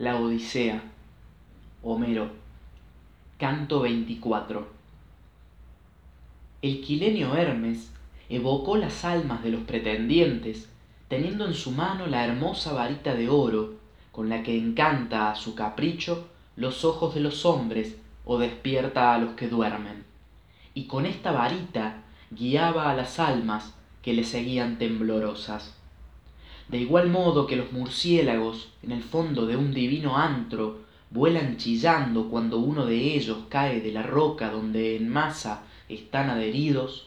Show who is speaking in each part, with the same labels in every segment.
Speaker 1: La Odisea. Homero. Canto 24. El quilenio Hermes evocó las almas de los pretendientes, teniendo en su mano la hermosa varita de oro, con la que encanta a su capricho los ojos de los hombres o despierta a los que duermen. Y con esta varita guiaba a las almas que le seguían temblorosas de igual modo que los murciélagos en el fondo de un divino antro vuelan chillando cuando uno de ellos cae de la roca donde en masa están adheridos,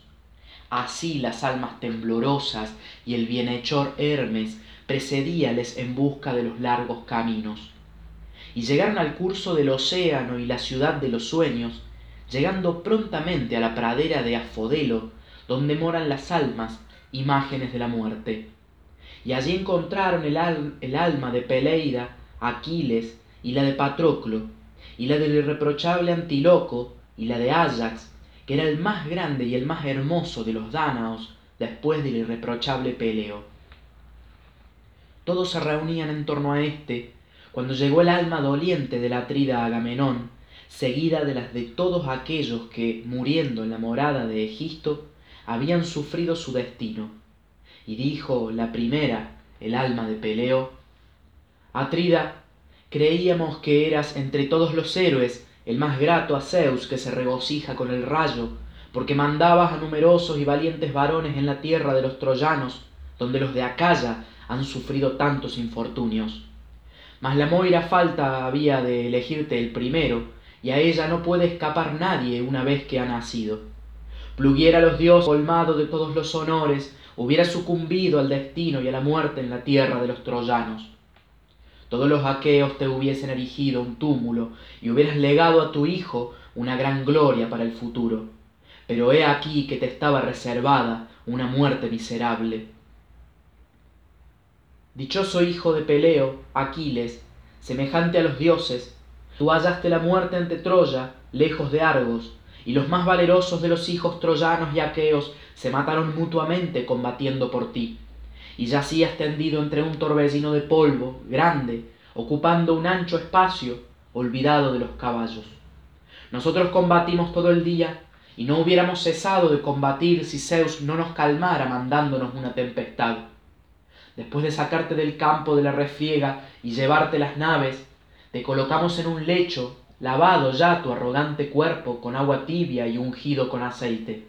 Speaker 1: así las almas temblorosas y el bienhechor Hermes precedíales en busca de los largos caminos. Y llegaron al curso del océano y la ciudad de los sueños, llegando prontamente a la pradera de Afodelo, donde moran las almas, imágenes de la muerte y allí encontraron el, alma de Peleida, Aquiles, y la de Patroclo, y la del irreprochable Antíloco, y la de Áyax, que era el más grande y el más hermoso de los dánaos después del irreprochable Peleo. Todos se reunían en torno a éste, cuando llegó el alma doliente de la atrida Agamenón, seguida de las de todos aquellos que, muriendo en la morada de Egisto, habían sufrido su destino y dijo la primera, el alma de Peleo, Atrida, creíamos que eras entre todos los héroes el más grato a Zeus que se regocija con el rayo, porque mandabas a numerosos y valientes varones en la tierra de los troyanos, donde los de Acaya han sufrido tantos infortunios. Mas la moira falta había de elegirte el primero, y a ella no puede escapar nadie una vez que ha nacido. Pluguiera los dioses colmado de todos los honores, hubiera sucumbido al destino y a la muerte en la tierra de los troyanos. Todos los aqueos te hubiesen erigido un túmulo y hubieras legado a tu hijo una gran gloria para el futuro. Pero he aquí que te estaba reservada una muerte miserable. Dichoso hijo de Peleo, Aquiles, semejante a los dioses, tú hallaste la muerte ante Troya, lejos de Argos, y los más valerosos de los hijos troyanos y aqueos se mataron mutuamente combatiendo por ti, y yacías tendido entre un torbellino de polvo grande, ocupando un ancho espacio, olvidado de los caballos. Nosotros combatimos todo el día, y no hubiéramos cesado de combatir si Zeus no nos calmara mandándonos una tempestad. Después de sacarte del campo de la refriega y llevarte las naves, te colocamos en un lecho lavado ya tu arrogante cuerpo con agua tibia y ungido con aceite.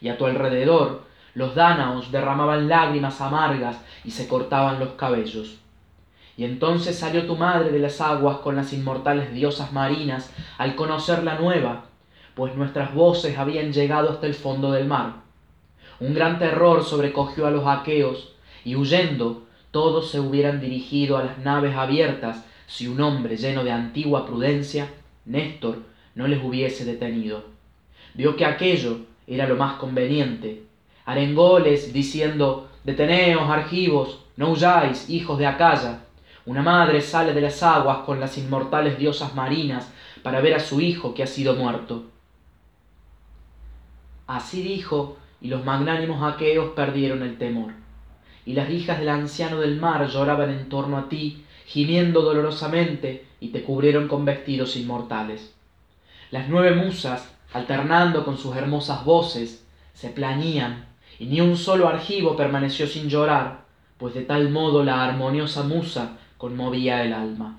Speaker 1: Y a tu alrededor los dánaos derramaban lágrimas amargas y se cortaban los cabellos. Y entonces salió tu madre de las aguas con las inmortales diosas marinas al conocer la nueva, pues nuestras voces habían llegado hasta el fondo del mar. Un gran terror sobrecogió a los aqueos, y huyendo todos se hubieran dirigido a las naves abiertas si un hombre lleno de antigua prudencia Néstor no les hubiese detenido. Vio que aquello era lo más conveniente. Arengóles diciendo, Deteneos, argivos, no huyáis, hijos de Acaya. Una madre sale de las aguas con las inmortales diosas marinas para ver a su hijo que ha sido muerto. Así dijo, y los magnánimos aqueos perdieron el temor. Y las hijas del anciano del mar lloraban en torno a ti, gimiendo dolorosamente, y te cubrieron con vestidos inmortales. Las nueve musas, alternando con sus hermosas voces, se plañían, y ni un solo argivo permaneció sin llorar, pues de tal modo la armoniosa musa conmovía el alma.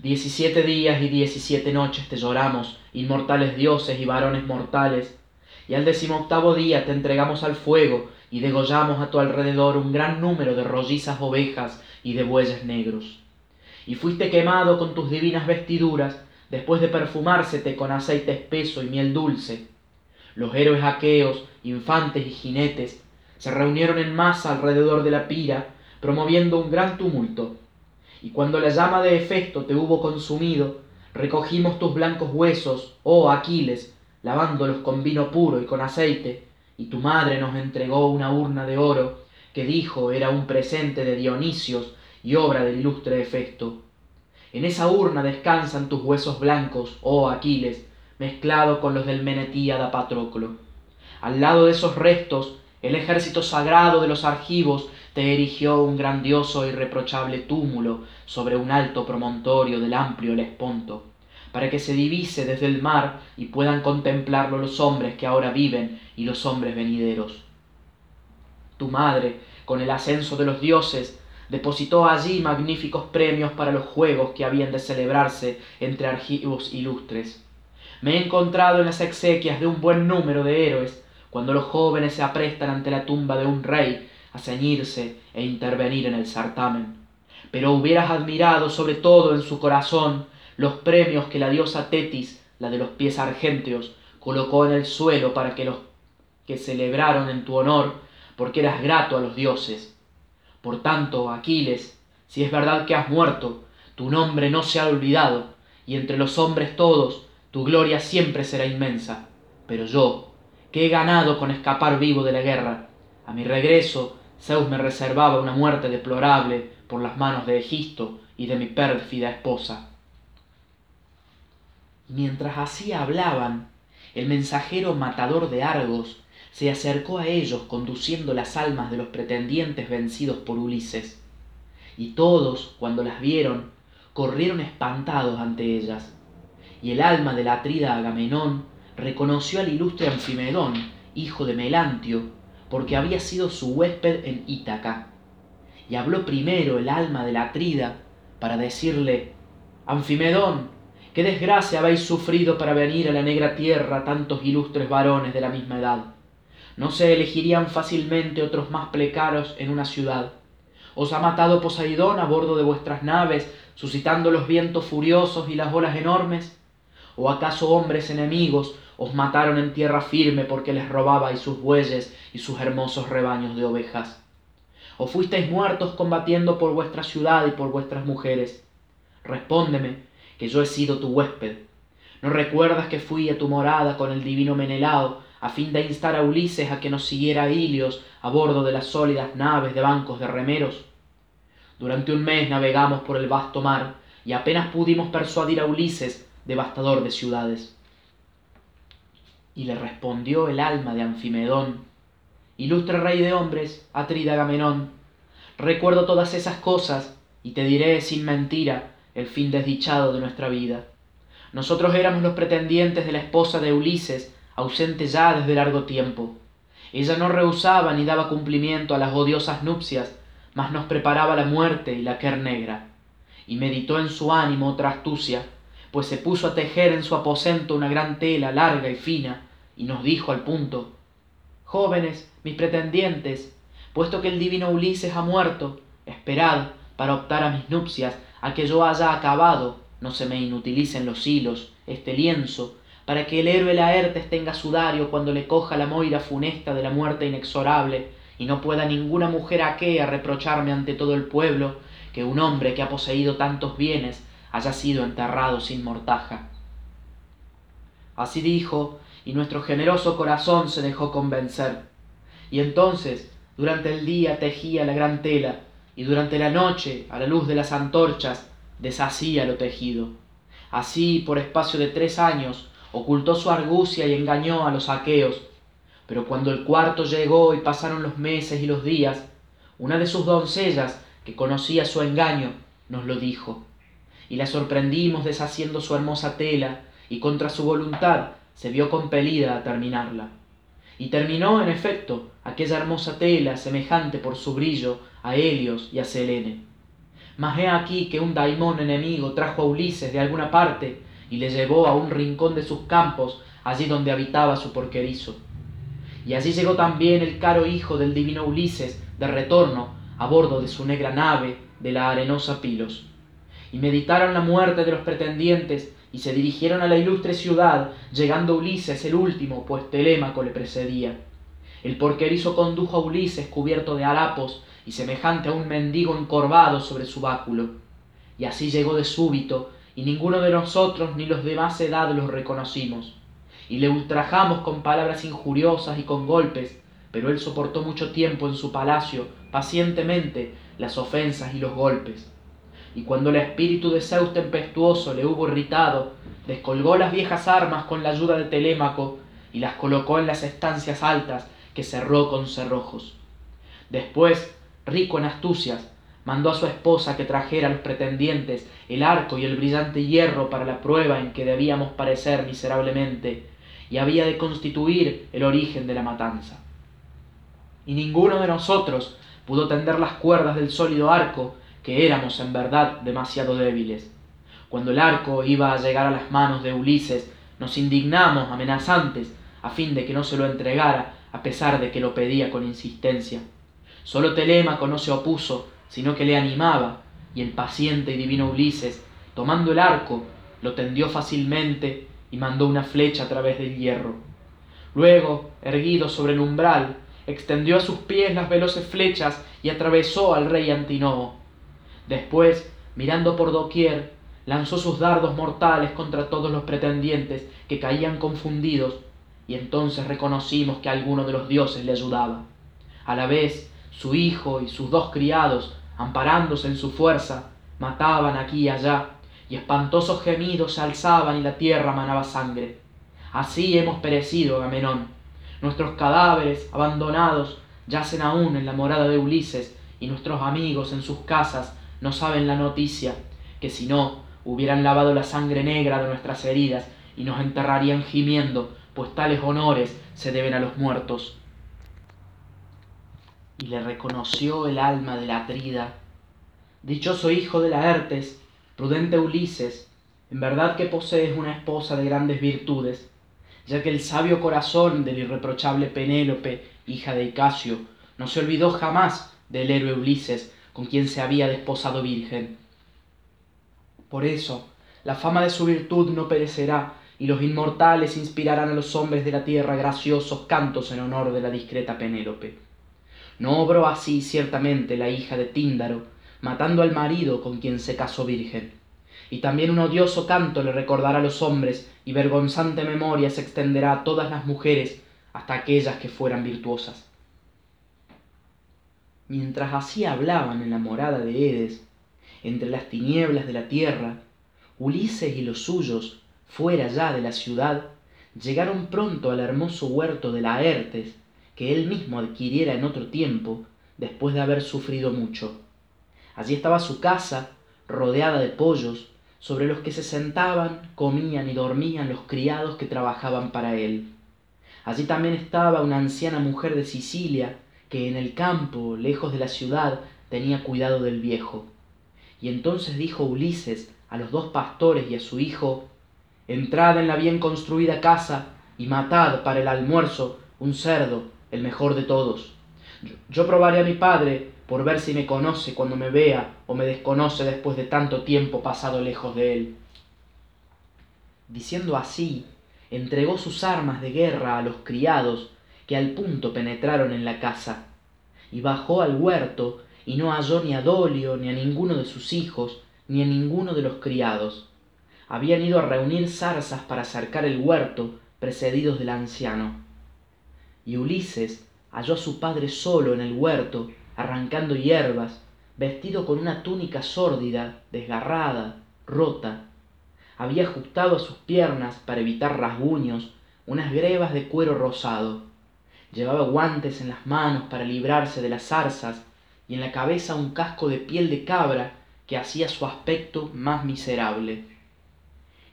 Speaker 1: Diecisiete días y diecisiete noches te lloramos, inmortales dioses y varones mortales, y al decimoctavo día te entregamos al fuego y degollamos a tu alrededor un gran número de rollizas ovejas y de bueyes negros y fuiste quemado con tus divinas vestiduras, después de perfumársete con aceite espeso y miel dulce. Los héroes aqueos, infantes y jinetes, se reunieron en masa alrededor de la pira, promoviendo un gran tumulto. Y cuando la llama de Hefesto te hubo consumido, recogimos tus blancos huesos, oh Aquiles, lavándolos con vino puro y con aceite, y tu madre nos entregó una urna de oro, que dijo era un presente de Dionisios, y obra del ilustre efecto. En esa urna descansan tus huesos blancos, oh Aquiles, mezclado con los del Menetíada Patroclo. Al lado de esos restos, el ejército sagrado de los argivos te erigió un grandioso e irreprochable túmulo sobre un alto promontorio del amplio Lesponto, para que se divise desde el mar y puedan contemplarlo los hombres que ahora viven y los hombres venideros. Tu madre, con el ascenso de los dioses, depositó allí magníficos premios para los juegos que habían de celebrarse entre argivos ilustres. Me he encontrado en las exequias de un buen número de héroes, cuando los jóvenes se aprestan ante la tumba de un rey a ceñirse e intervenir en el certamen. Pero hubieras admirado sobre todo en su corazón los premios que la diosa Tetis, la de los pies argénteos, colocó en el suelo para que los que celebraron en tu honor, porque eras grato a los dioses. Por tanto, Aquiles, si es verdad que has muerto, tu nombre no se ha olvidado, y entre los hombres todos tu gloria siempre será inmensa. Pero yo, que he ganado con escapar vivo de la guerra, a mi regreso Zeus me reservaba una muerte deplorable por las manos de Egisto y de mi pérfida esposa. Mientras así hablaban, el mensajero matador de Argos se acercó a ellos conduciendo las almas de los pretendientes vencidos por Ulises. Y todos, cuando las vieron, corrieron espantados ante ellas. Y el alma del atrida Agamenón reconoció al ilustre Anfimedón, hijo de Melantio, porque había sido su huésped en Ítaca. Y habló primero el alma del atrida para decirle, Anfimedón, qué desgracia habéis sufrido para venir a la negra tierra tantos ilustres varones de la misma edad no se elegirían fácilmente otros más plecaros en una ciudad. Os ha matado Poseidón a bordo de vuestras naves, suscitando los vientos furiosos y las olas enormes. ¿O acaso hombres enemigos os mataron en tierra firme porque les robabais sus bueyes y sus hermosos rebaños de ovejas? ¿O fuisteis muertos combatiendo por vuestra ciudad y por vuestras mujeres? Respóndeme, que yo he sido tu huésped. ¿No recuerdas que fui a tu morada con el divino Menelao a fin de instar a Ulises a que nos siguiera a Ilios a bordo de las sólidas naves de bancos de remeros. Durante un mes navegamos por el vasto mar y apenas pudimos persuadir a Ulises, devastador de ciudades. Y le respondió el alma de Anfimedón, Ilustre rey de hombres, Atrida Agamenón, recuerdo todas esas cosas y te diré sin mentira el fin desdichado de nuestra vida. Nosotros éramos los pretendientes de la esposa de Ulises, ausente ya desde largo tiempo. Ella no rehusaba ni daba cumplimiento a las odiosas nupcias, mas nos preparaba la muerte y la quer negra. Y meditó en su ánimo otra astucia, pues se puso a tejer en su aposento una gran tela larga y fina, y nos dijo al punto Jóvenes, mis pretendientes, puesto que el divino Ulises ha muerto, esperad, para optar a mis nupcias, a que yo haya acabado, no se me inutilicen los hilos, este lienzo, para que el héroe Laertes tenga sudario cuando le coja la moira funesta de la muerte inexorable, y no pueda ninguna mujer aquea reprocharme ante todo el pueblo que un hombre que ha poseído tantos bienes haya sido enterrado sin mortaja. Así dijo, y nuestro generoso corazón se dejó convencer. Y entonces, durante el día tejía la gran tela, y durante la noche, a la luz de las antorchas, deshacía lo tejido. Así, por espacio de tres años, ocultó su argucia y engañó a los aqueos. Pero cuando el cuarto llegó y pasaron los meses y los días, una de sus doncellas, que conocía su engaño, nos lo dijo. Y la sorprendimos deshaciendo su hermosa tela, y contra su voluntad se vio compelida a terminarla. Y terminó, en efecto, aquella hermosa tela, semejante por su brillo a Helios y a Selene. Mas he aquí que un daimón enemigo trajo a Ulises de alguna parte y le llevó a un rincón de sus campos, allí donde habitaba su porquerizo. Y allí llegó también el caro hijo del divino Ulises, de retorno, a bordo de su negra nave de la arenosa Pilos. Y meditaron la muerte de los pretendientes, y se dirigieron a la ilustre ciudad, llegando Ulises el último, pues Telémaco le precedía. El porquerizo condujo a Ulises cubierto de harapos y semejante a un mendigo encorvado sobre su báculo. Y así llegó de súbito y ninguno de nosotros ni los de más edad los reconocimos. Y le ultrajamos con palabras injuriosas y con golpes, pero él soportó mucho tiempo en su palacio, pacientemente, las ofensas y los golpes. Y cuando el espíritu de Zeus tempestuoso le hubo irritado, descolgó las viejas armas con la ayuda de Telémaco y las colocó en las estancias altas que cerró con cerrojos. Después rico en astucias, mandó a su esposa que trajera a los pretendientes el arco y el brillante hierro para la prueba en que debíamos parecer miserablemente, y había de constituir el origen de la matanza. Y ninguno de nosotros pudo tender las cuerdas del sólido arco, que éramos en verdad demasiado débiles. Cuando el arco iba a llegar a las manos de Ulises, nos indignamos amenazantes a fin de que no se lo entregara, a pesar de que lo pedía con insistencia. Solo Telémaco no se opuso, sino que le animaba, y el paciente y divino Ulises, tomando el arco, lo tendió fácilmente y mandó una flecha a través del hierro. Luego, erguido sobre el umbral, extendió a sus pies las veloces flechas y atravesó al rey Antinoo. Después, mirando por doquier, lanzó sus dardos mortales contra todos los pretendientes que caían confundidos y entonces reconocimos que alguno de los dioses le ayudaba. A la vez, su hijo y sus dos criados, amparándose en su fuerza, mataban aquí y allá, y espantosos gemidos se alzaban y la tierra manaba sangre. Así hemos perecido, Agamenón. Nuestros cadáveres, abandonados, yacen aún en la morada de Ulises, y nuestros amigos en sus casas no saben la noticia, que si no, hubieran lavado la sangre negra de nuestras heridas y nos enterrarían gimiendo pues tales honores se deben a los muertos. Y le reconoció el alma de la Atrida. Dichoso hijo de Laertes, prudente Ulises, en verdad que posees una esposa de grandes virtudes, ya que el sabio corazón del irreprochable Penélope, hija de Icasio, no se olvidó jamás del héroe Ulises, con quien se había desposado virgen. Por eso, la fama de su virtud no perecerá, y los inmortales inspirarán a los hombres de la tierra graciosos cantos en honor de la discreta Penélope. No obró así ciertamente la hija de Tíndaro, matando al marido con quien se casó virgen. Y también un odioso canto le recordará a los hombres, y vergonzante memoria se extenderá a todas las mujeres, hasta aquellas que fueran virtuosas. Mientras así hablaban en la morada de Edes, entre las tinieblas de la tierra, Ulises y los suyos fuera ya de la ciudad, llegaron pronto al hermoso huerto de Laertes, que él mismo adquiriera en otro tiempo, después de haber sufrido mucho. Allí estaba su casa, rodeada de pollos, sobre los que se sentaban, comían y dormían los criados que trabajaban para él. Allí también estaba una anciana mujer de Sicilia, que en el campo, lejos de la ciudad, tenía cuidado del viejo. Y entonces dijo Ulises a los dos pastores y a su hijo, entrad en la bien construida casa y matad para el almuerzo un cerdo, el mejor de todos. Yo, probaré a mi padre por ver si me conoce cuando me vea o me desconoce después de tanto tiempo pasado lejos de él. Diciendo así, entregó sus armas de guerra a los criados que al punto penetraron en la casa, y bajó al huerto y no halló ni a Dolio ni a ninguno de sus hijos, ni a ninguno de los criados habían ido a reunir zarzas para cercar el huerto, precedidos del anciano. Y Ulises halló a su padre solo en el huerto, arrancando hierbas, vestido con una túnica sórdida, desgarrada, rota. Había ajustado a sus piernas, para evitar rasguños, unas grebas de cuero rosado. Llevaba guantes en las manos para librarse de las zarzas y en la cabeza un casco de piel de cabra que hacía su aspecto más miserable.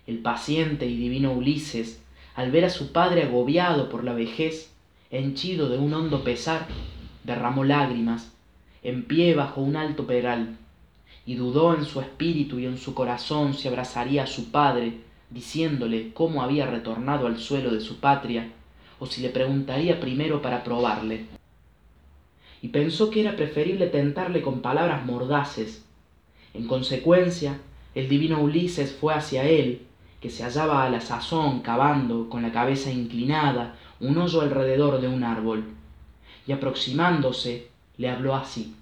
Speaker 1: El paciente y divino Ulises, al ver a su padre agobiado por la vejez, henchido de un hondo pesar, derramó lágrimas, en pie bajo un alto peral, y dudó en su espíritu y en su corazón si abrazaría a su padre, diciéndole cómo había retornado al suelo de su patria, o si le preguntaría primero para probarle. Y pensó que era preferible tentarle con palabras mordaces. En consecuencia, el divino Ulises fue hacia él que se hallaba a la sazón cavando con la cabeza inclinada un hoyo alrededor de un árbol, y aproximándose le habló así.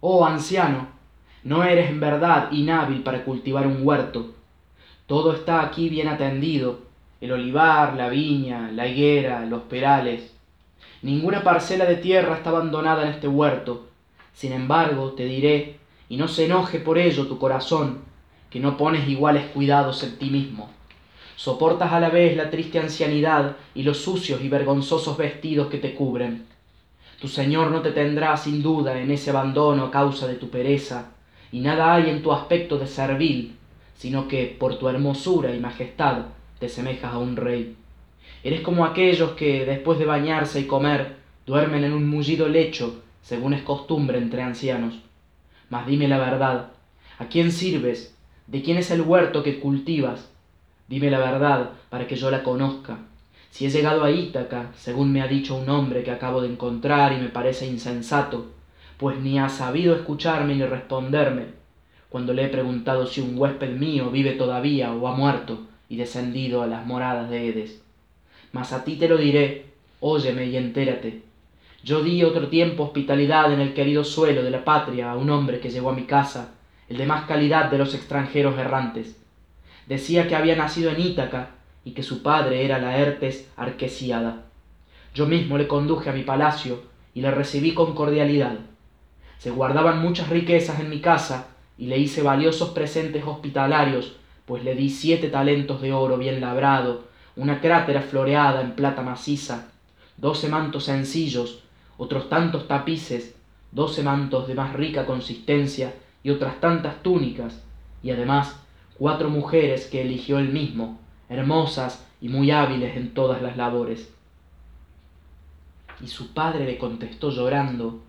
Speaker 1: Oh anciano, no eres en verdad inhábil para cultivar un huerto. Todo está aquí bien atendido, el olivar, la viña, la higuera, los perales. Ninguna parcela de tierra está abandonada en este huerto. Sin embargo, te diré, y no se enoje por ello tu corazón, que no pones iguales cuidados en ti mismo. Soportas a la vez la triste ancianidad y los sucios y vergonzosos vestidos que te cubren. Tu Señor no te tendrá sin duda en ese abandono a causa de tu pereza, y nada hay en tu aspecto de servil, sino que por tu hermosura y majestad te semejas a un rey. Eres como aquellos que, después de bañarse y comer, duermen en un mullido lecho, según es costumbre entre ancianos. Mas dime la verdad, ¿a quién sirves? ¿De quién es el huerto que cultivas? Dime la verdad para que yo la conozca. Si he llegado a Ítaca, según me ha dicho un hombre que acabo de encontrar y me parece insensato, pues ni ha sabido escucharme ni responderme, cuando le he preguntado si un huésped mío vive todavía o ha muerto y descendido a las moradas de Edes. Mas a ti te lo diré, óyeme y entérate. Yo di otro tiempo hospitalidad en el querido suelo de la patria a un hombre que llegó a mi casa, el de más calidad de los extranjeros errantes. Decía que había nacido en Ítaca y que su padre era Laertes Arquesiada. Yo mismo le conduje a mi palacio y le recibí con cordialidad. Se guardaban muchas riquezas en mi casa y le hice valiosos presentes hospitalarios, pues le di siete talentos de oro bien labrado, una crátera floreada en plata maciza, doce mantos sencillos, otros tantos tapices, doce mantos de más rica consistencia y otras tantas túnicas, y además cuatro mujeres que eligió él mismo, hermosas y muy hábiles en todas las labores. Y su padre le contestó llorando,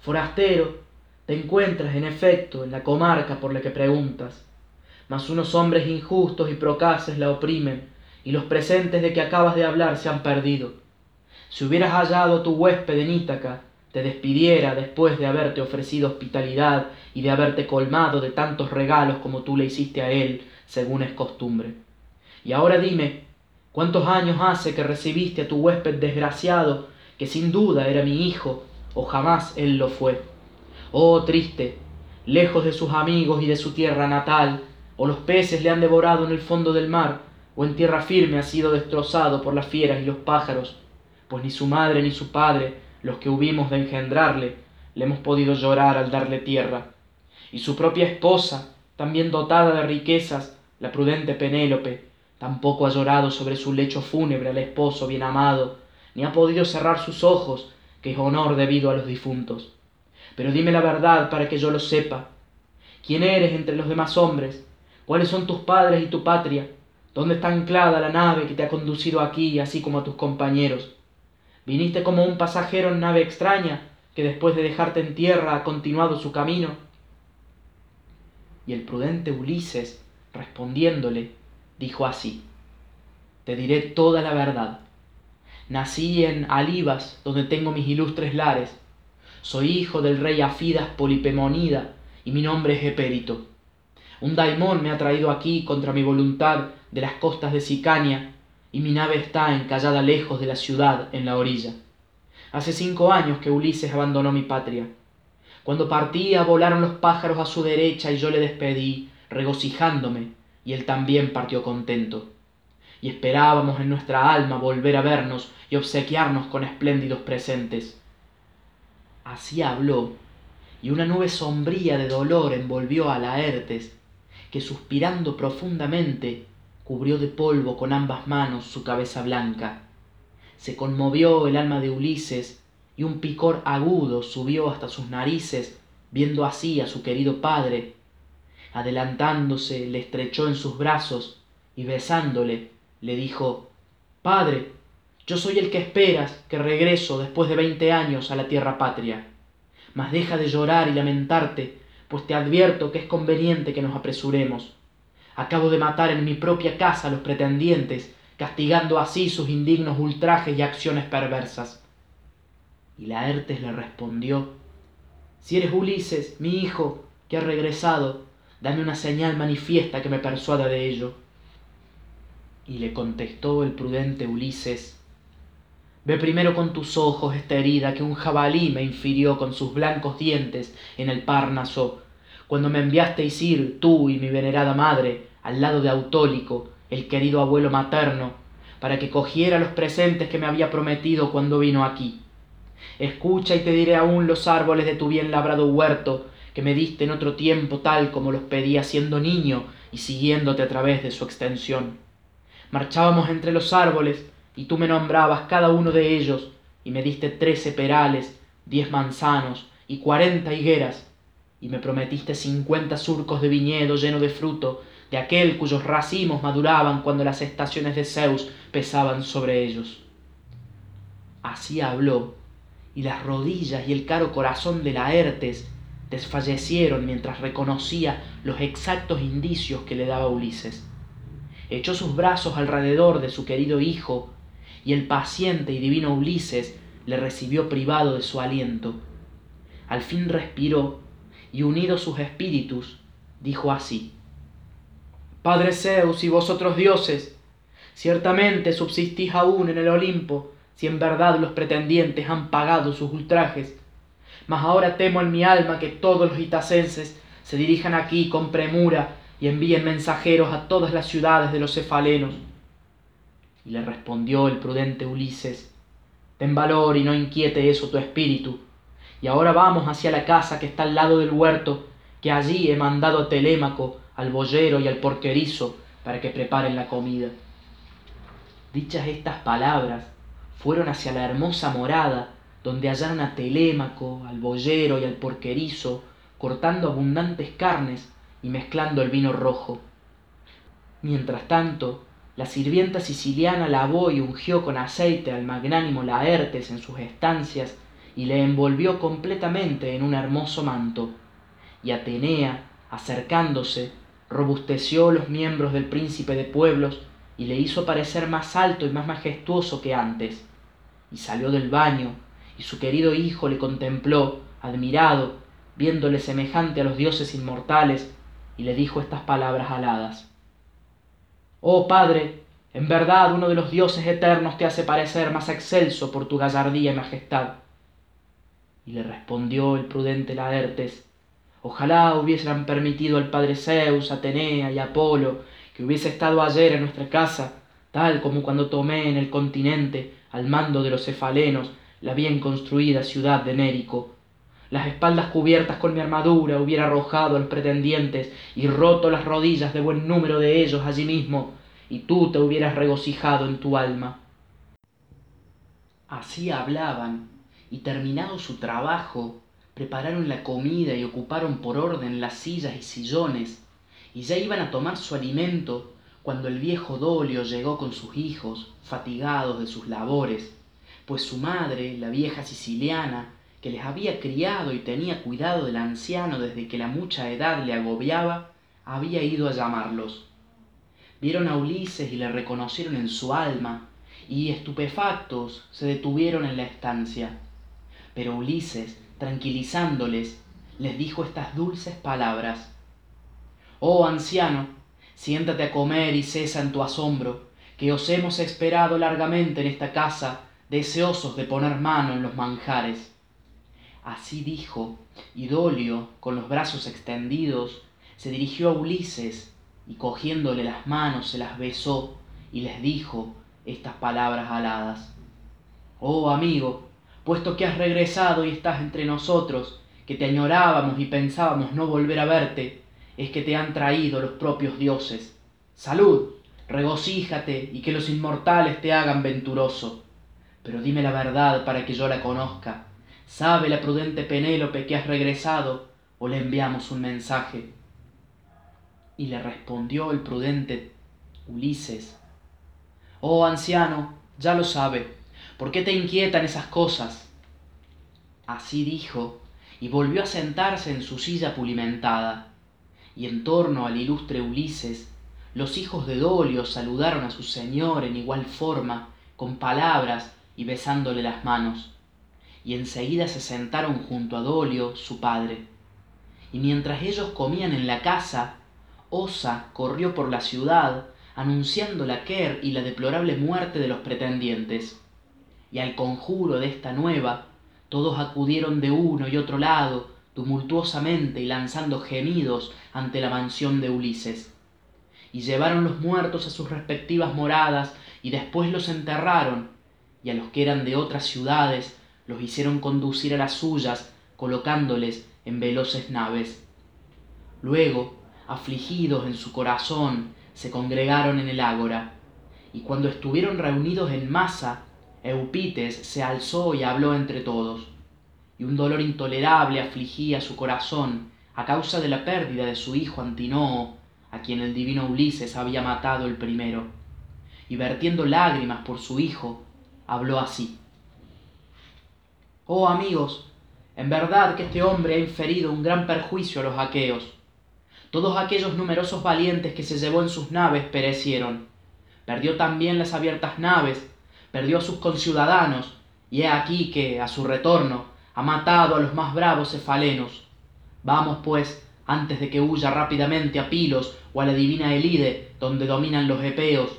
Speaker 1: Forastero, te encuentras en efecto en la comarca por la que preguntas, mas unos hombres injustos y procaces la oprimen, y los presentes de que acabas de hablar se han perdido. Si hubieras hallado a tu huésped en Ítaca, te despidiera después de haberte ofrecido hospitalidad y de haberte colmado de tantos regalos como tú le hiciste a él, según es costumbre. Y ahora dime, ¿cuántos años hace que recibiste a tu huésped desgraciado, que sin duda era mi hijo, o jamás él lo fue? Oh triste, lejos de sus amigos y de su tierra natal, o los peces le han devorado en el fondo del mar, o en tierra firme ha sido destrozado por las fieras y los pájaros, pues ni su madre ni su padre, los que hubimos de engendrarle, le hemos podido llorar al darle tierra. Y su propia esposa, también dotada de riquezas, la prudente Penélope, tampoco ha llorado sobre su lecho fúnebre al esposo bien amado, ni ha podido cerrar sus ojos, que es honor debido a los difuntos. Pero dime la verdad para que yo lo sepa. ¿Quién eres entre los demás hombres? ¿Cuáles son tus padres y tu patria? ¿Dónde está anclada la nave que te ha conducido aquí, así como a tus compañeros? ¿Viniste como un pasajero en nave extraña, que después de dejarte en tierra ha continuado su camino? Y el prudente Ulises, respondiéndole, dijo así, Te diré toda la verdad. Nací en Alibas, donde tengo mis ilustres lares. Soy hijo del rey Afidas Polipemonida, y mi nombre es Epérito. Un daimón me ha traído aquí contra mi voluntad de las costas de Sicania, y mi nave está encallada lejos de la ciudad en la orilla. Hace cinco años que Ulises abandonó mi patria. Cuando partía volaron los pájaros a su derecha y yo le despedí, regocijándome, y él también partió contento. Y esperábamos en nuestra alma volver a vernos y obsequiarnos con espléndidos presentes. Así habló, y una nube sombría de dolor envolvió a Laertes, que suspirando profundamente cubrió de polvo con ambas manos su cabeza blanca. Se conmovió el alma de Ulises y un picor agudo subió hasta sus narices viendo así a su querido padre. Adelantándose le estrechó en sus brazos y besándole le dijo Padre, yo soy el que esperas que regreso después de veinte años a la tierra patria. Mas deja de llorar y lamentarte, pues te advierto que es conveniente que nos apresuremos Acabo de matar en mi propia casa a los pretendientes, castigando así sus indignos ultrajes y acciones perversas. Y Laertes le respondió, Si eres Ulises, mi hijo, que ha regresado, dame una señal manifiesta que me persuada de ello. Y le contestó el prudente Ulises, Ve primero con tus ojos esta herida que un jabalí me infirió con sus blancos dientes en el Párnaso, cuando me enviasteis ir tú y mi venerada madre al lado de Autólico, el querido abuelo materno, para que cogiera los presentes que me había prometido cuando vino aquí. Escucha y te diré aún los árboles de tu bien labrado huerto, que me diste en otro tiempo tal como los pedía siendo niño y siguiéndote a través de su extensión. Marchábamos entre los árboles, y tú me nombrabas cada uno de ellos, y me diste trece perales, diez manzanos y cuarenta higueras, y me prometiste cincuenta surcos de viñedo lleno de fruto, de aquel cuyos racimos maduraban cuando las estaciones de Zeus pesaban sobre ellos. Así habló, y las rodillas y el caro corazón de Laertes desfallecieron mientras reconocía los exactos indicios que le daba Ulises. Echó sus brazos alrededor de su querido hijo, y el paciente y divino Ulises le recibió privado de su aliento. Al fin respiró, y unidos sus espíritus, dijo así, Padre Zeus y vosotros dioses, ciertamente subsistís aún en el Olimpo, si en verdad los pretendientes han pagado sus ultrajes. Mas ahora temo en mi alma que todos los itacenses se dirijan aquí con premura y envíen mensajeros a todas las ciudades de los cefalenos. Y le respondió el prudente Ulises, Ten valor y no inquiete eso tu espíritu. Y ahora vamos hacia la casa que está al lado del huerto, que allí he mandado a Telémaco, al boyero y al porquerizo, para que preparen la comida. Dichas estas palabras, fueron hacia la hermosa morada, donde hallaron a Telémaco, al boyero y al porquerizo, cortando abundantes carnes y mezclando el vino rojo. Mientras tanto, la sirvienta siciliana lavó y ungió con aceite al magnánimo Laertes en sus estancias y le envolvió completamente en un hermoso manto. Y Atenea, acercándose, robusteció los miembros del príncipe de pueblos y le hizo parecer más alto y más majestuoso que antes. Y salió del baño, y su querido hijo le contempló, admirado, viéndole semejante a los dioses inmortales, y le dijo estas palabras aladas. Oh Padre, en verdad uno de los dioses eternos te hace parecer más excelso por tu gallardía y majestad. Y le respondió el prudente Laertes, ojalá hubiesen permitido al padre Zeus, Atenea y Apolo que hubiese estado ayer en nuestra casa, tal como cuando tomé en el continente, al mando de los cefalenos, la bien construida ciudad de Nérico. Las espaldas cubiertas con mi armadura hubiera arrojado a los pretendientes y roto las rodillas de buen número de ellos allí mismo, y tú te hubieras regocijado en tu alma. Así hablaban, y terminado su trabajo, prepararon la comida y ocuparon por orden las sillas y sillones, y ya iban a tomar su alimento cuando el viejo Dolio llegó con sus hijos, fatigados de sus labores, pues su madre, la vieja siciliana, que les había criado y tenía cuidado del anciano desde que la mucha edad le agobiaba, había ido a llamarlos. Vieron a Ulises y le reconocieron en su alma, y estupefactos se detuvieron en la estancia. Pero Ulises, tranquilizándoles, les dijo estas dulces palabras. Oh anciano, siéntate a comer y cesa en tu asombro, que os hemos esperado largamente en esta casa, deseosos de poner mano en los manjares. Así dijo, y Dolio, con los brazos extendidos, se dirigió a Ulises, y cogiéndole las manos se las besó, y les dijo estas palabras aladas. Oh amigo, puesto que has regresado y estás entre nosotros, que te añorábamos y pensábamos no volver a verte, es que te han traído los propios dioses. Salud, regocíjate y que los inmortales te hagan venturoso. Pero dime la verdad para que yo la conozca ¿Sabe la prudente Penélope que has regresado o le enviamos un mensaje? Y le respondió el prudente Ulises, Oh anciano, ya lo sabe, ¿por qué te inquietan esas cosas? Así dijo, y volvió a sentarse en su silla pulimentada, y en torno al ilustre Ulises, los hijos de Dolio saludaron a su señor en igual forma, con palabras y besándole las manos y enseguida se sentaron junto a Dolio, su padre. Y mientras ellos comían en la casa, Osa corrió por la ciudad, anunciando la quer y la deplorable muerte de los pretendientes. Y al conjuro de esta nueva, todos acudieron de uno y otro lado, tumultuosamente y lanzando gemidos ante la mansión de Ulises. Y llevaron los muertos a sus respectivas moradas, y después los enterraron, y a los que eran de otras ciudades los hicieron conducir a las suyas, colocándoles en veloces naves. Luego, afligidos en su corazón, se congregaron en el ágora, y cuando estuvieron reunidos en masa, Eupites se alzó y habló entre todos. y un dolor intolerable afligía su corazón a causa de la pérdida de su hijo Antinoo, a quien el divino Ulises había matado el primero. Y vertiendo lágrimas por su hijo, habló así. Oh amigos, en verdad que este hombre ha inferido un gran perjuicio a los aqueos. Todos aquellos numerosos valientes que se llevó en sus naves perecieron. Perdió también las abiertas naves, perdió a sus conciudadanos, y he aquí que, a su retorno, ha matado a los más bravos cefalenos. Vamos, pues, antes de que huya rápidamente a Pilos o a la divina Elide, donde dominan los epeos.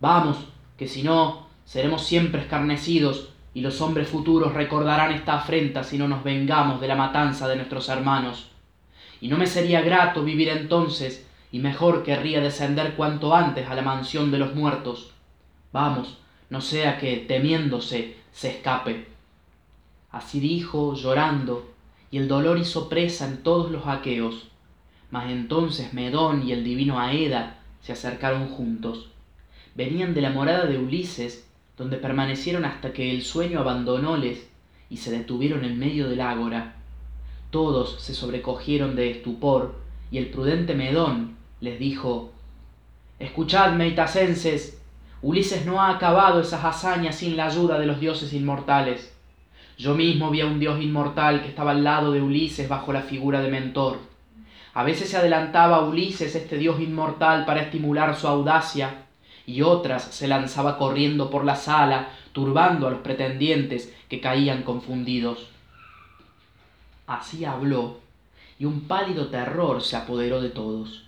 Speaker 1: Vamos, que si no, seremos siempre escarnecidos y los hombres futuros recordarán esta afrenta si no nos vengamos de la matanza de nuestros hermanos. Y no me sería grato vivir entonces, y mejor querría descender cuanto antes a la mansión de los muertos. Vamos, no sea que, temiéndose, se escape. Así dijo, llorando, y el dolor hizo presa en todos los aqueos. Mas entonces Medón y el divino Aeda se acercaron juntos. Venían de la morada de Ulises donde permanecieron hasta que el sueño abandonóles y se detuvieron en medio del ágora. Todos se sobrecogieron de estupor, y el prudente Medón les dijo Escuchadme, itacenses, Ulises no ha acabado esas hazañas sin la ayuda de los dioses inmortales. Yo mismo vi a un dios inmortal que estaba al lado de Ulises bajo la figura de Mentor. A veces se adelantaba a Ulises este dios inmortal para estimular su audacia, y otras se lanzaba corriendo por la sala, turbando a los pretendientes que caían confundidos. Así habló, y un pálido terror se apoderó de todos.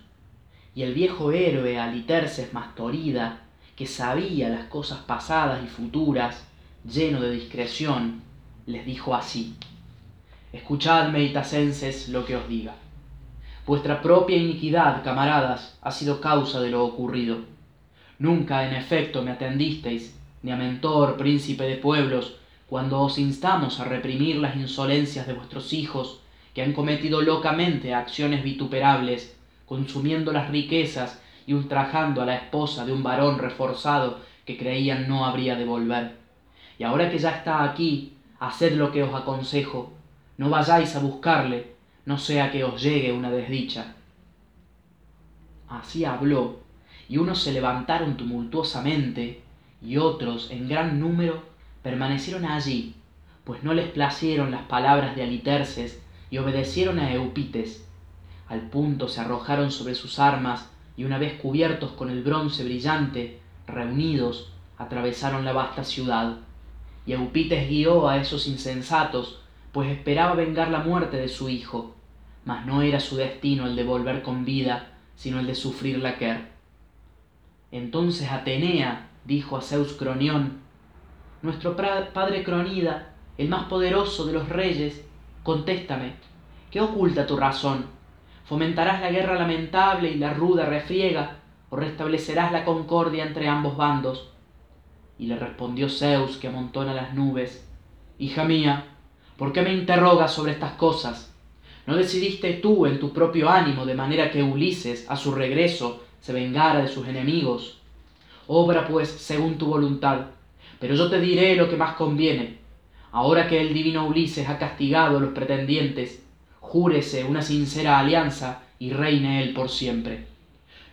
Speaker 1: Y el viejo héroe Aliterces Mastorida, que sabía las cosas pasadas y futuras, lleno de discreción, les dijo así: Escuchadme, itacenses, lo que os diga. Vuestra propia iniquidad, camaradas, ha sido causa de lo ocurrido Nunca, en efecto, me atendisteis, ni a Mentor, príncipe de pueblos, cuando os instamos a reprimir las insolencias de vuestros hijos, que han cometido locamente acciones vituperables, consumiendo las riquezas y ultrajando a la esposa de un varón reforzado que creían no habría de volver. Y ahora que ya está aquí, haced lo que os aconsejo, no vayáis a buscarle, no sea que os llegue una desdicha. Así habló, y unos se levantaron tumultuosamente, y otros, en gran número, permanecieron allí, pues no les placieron las palabras de Aliterces y obedecieron a Eupites. Al punto se arrojaron sobre sus armas y una vez cubiertos con el bronce brillante, reunidos, atravesaron la vasta ciudad. Y Eupites guió a esos insensatos, pues esperaba vengar la muerte de su hijo, mas no era su destino el de volver con vida, sino el de sufrir la quer. Entonces Atenea dijo a Zeus Cronión, Nuestro padre Cronida, el más poderoso de los reyes, contéstame, ¿qué oculta tu razón? ¿Fomentarás la guerra lamentable y la ruda refriega, o restablecerás la concordia entre ambos bandos? Y le respondió Zeus, que amontona las nubes, Hija mía, ¿por qué me interrogas sobre estas cosas? ¿No decidiste tú en tu propio ánimo de manera que Ulises, a su regreso, se vengara de sus enemigos. Obra pues según tu voluntad, pero yo te diré lo que más conviene. Ahora que el divino Ulises ha castigado a los pretendientes, júrese una sincera alianza y reine él por siempre.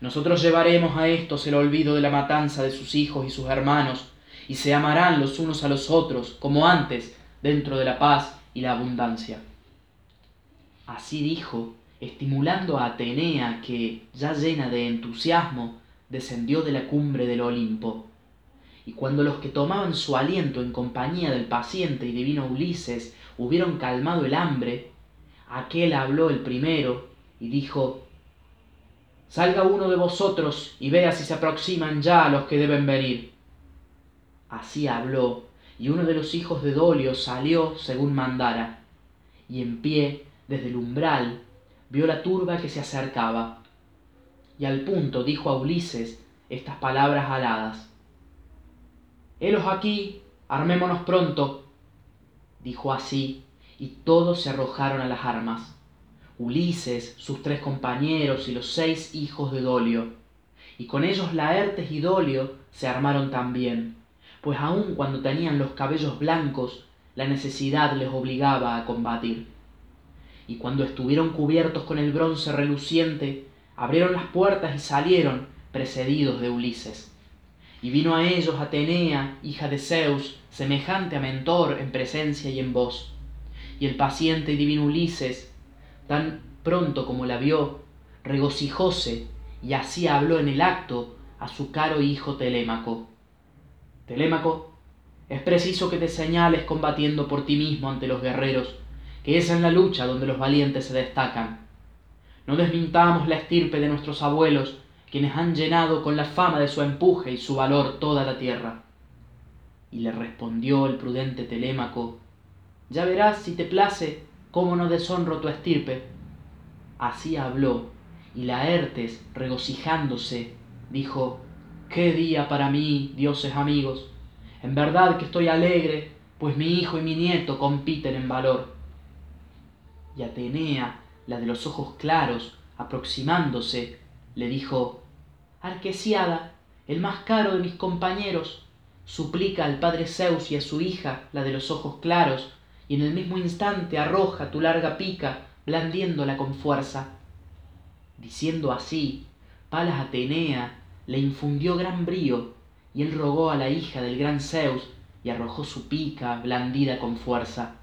Speaker 1: Nosotros llevaremos a estos el olvido de la matanza de sus hijos y sus hermanos, y se amarán los unos a los otros, como antes, dentro de la paz y la abundancia. Así dijo, estimulando a Atenea que, ya llena de entusiasmo, descendió de la cumbre del Olimpo. Y cuando los que tomaban su aliento en compañía del paciente y divino Ulises hubieron calmado el hambre, aquel habló el primero y dijo, Salga uno de vosotros y vea si se aproximan ya los que deben venir. Así habló, y uno de los hijos de Dolio salió según mandara, y en pie, desde el umbral, vio la turba que se acercaba, y al punto dijo a Ulises estas palabras aladas. Helos aquí, armémonos pronto. Dijo así, y todos se arrojaron a las armas. Ulises, sus tres compañeros y los seis hijos de Dolio. Y con ellos Laertes y Dolio se armaron también, pues aun cuando tenían los cabellos blancos, la necesidad les obligaba a combatir. Y cuando estuvieron cubiertos con el bronce reluciente, abrieron las puertas y salieron, precedidos de Ulises. Y vino a ellos Atenea, hija de Zeus, semejante a Mentor en presencia y en voz. Y el paciente y divino Ulises, tan pronto como la vio, regocijóse y así habló en el acto a su caro hijo Telémaco. Telémaco, es preciso que te señales combatiendo por ti mismo ante los guerreros, que es en la lucha donde los valientes se destacan. No desmintamos la estirpe de nuestros abuelos, quienes han llenado con la fama de su empuje y su valor toda la tierra. Y le respondió el prudente Telémaco, ya verás si te place cómo no deshonro tu estirpe. Así habló, y Laertes, regocijándose, dijo, qué día para mí, dioses amigos. En verdad que estoy alegre, pues mi hijo y mi nieto compiten en valor. Y Atenea, la de los ojos claros, aproximándose, le dijo, Arquesiada, el más caro de mis compañeros, suplica al padre Zeus y a su hija, la de los ojos claros, y en el mismo instante arroja tu larga pica, blandiéndola con fuerza. Diciendo así, Palas Atenea le infundió gran brío, y él rogó a la hija del gran Zeus, y arrojó su pica, blandida con fuerza.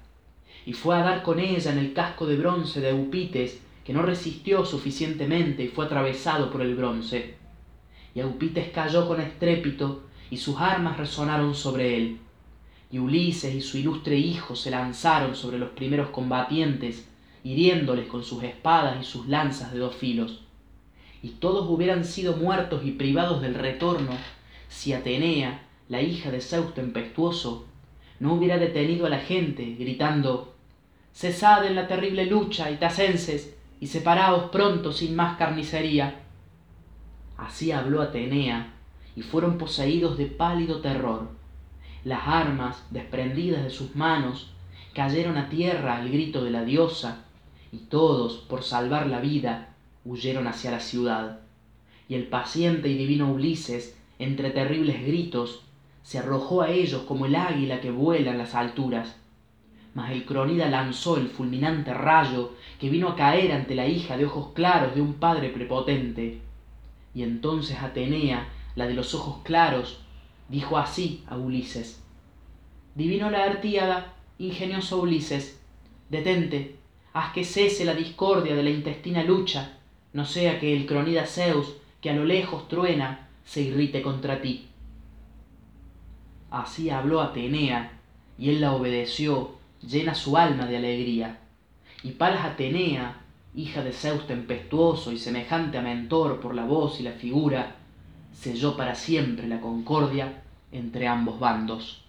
Speaker 1: Y fue a dar con ella en el casco de bronce de Eupites, que no resistió suficientemente y fue atravesado por el bronce. Y Eupites cayó con estrépito, y sus armas resonaron sobre él. Y Ulises y su ilustre hijo se lanzaron sobre los primeros combatientes, hiriéndoles con sus espadas y sus lanzas de dos filos. Y todos hubieran sido muertos y privados del retorno si Atenea, la hija de Zeus tempestuoso, no hubiera detenido a la gente, gritando Cesad en la terrible lucha, itacenses, y separaos pronto sin más carnicería. Así habló Atenea, y fueron poseídos de pálido terror. Las armas, desprendidas de sus manos, cayeron a tierra al grito de la diosa, y todos, por salvar la vida, huyeron hacia la ciudad. Y el paciente y divino Ulises, entre terribles gritos, se arrojó a ellos como el águila que vuela en las alturas mas el cronida lanzó el fulminante rayo que vino a caer ante la hija de ojos claros de un padre prepotente. Y entonces Atenea, la de los ojos claros, dijo así a Ulises. Divino la artíada, ingenioso Ulises, detente, haz que cese la discordia de la intestina lucha, no sea que el cronida Zeus, que a lo lejos truena, se irrite contra ti. Así habló Atenea, y él la obedeció llena su alma de alegría. Y Palas Atenea, hija de Zeus tempestuoso y semejante a Mentor por la voz y la figura, selló para siempre la concordia entre ambos bandos.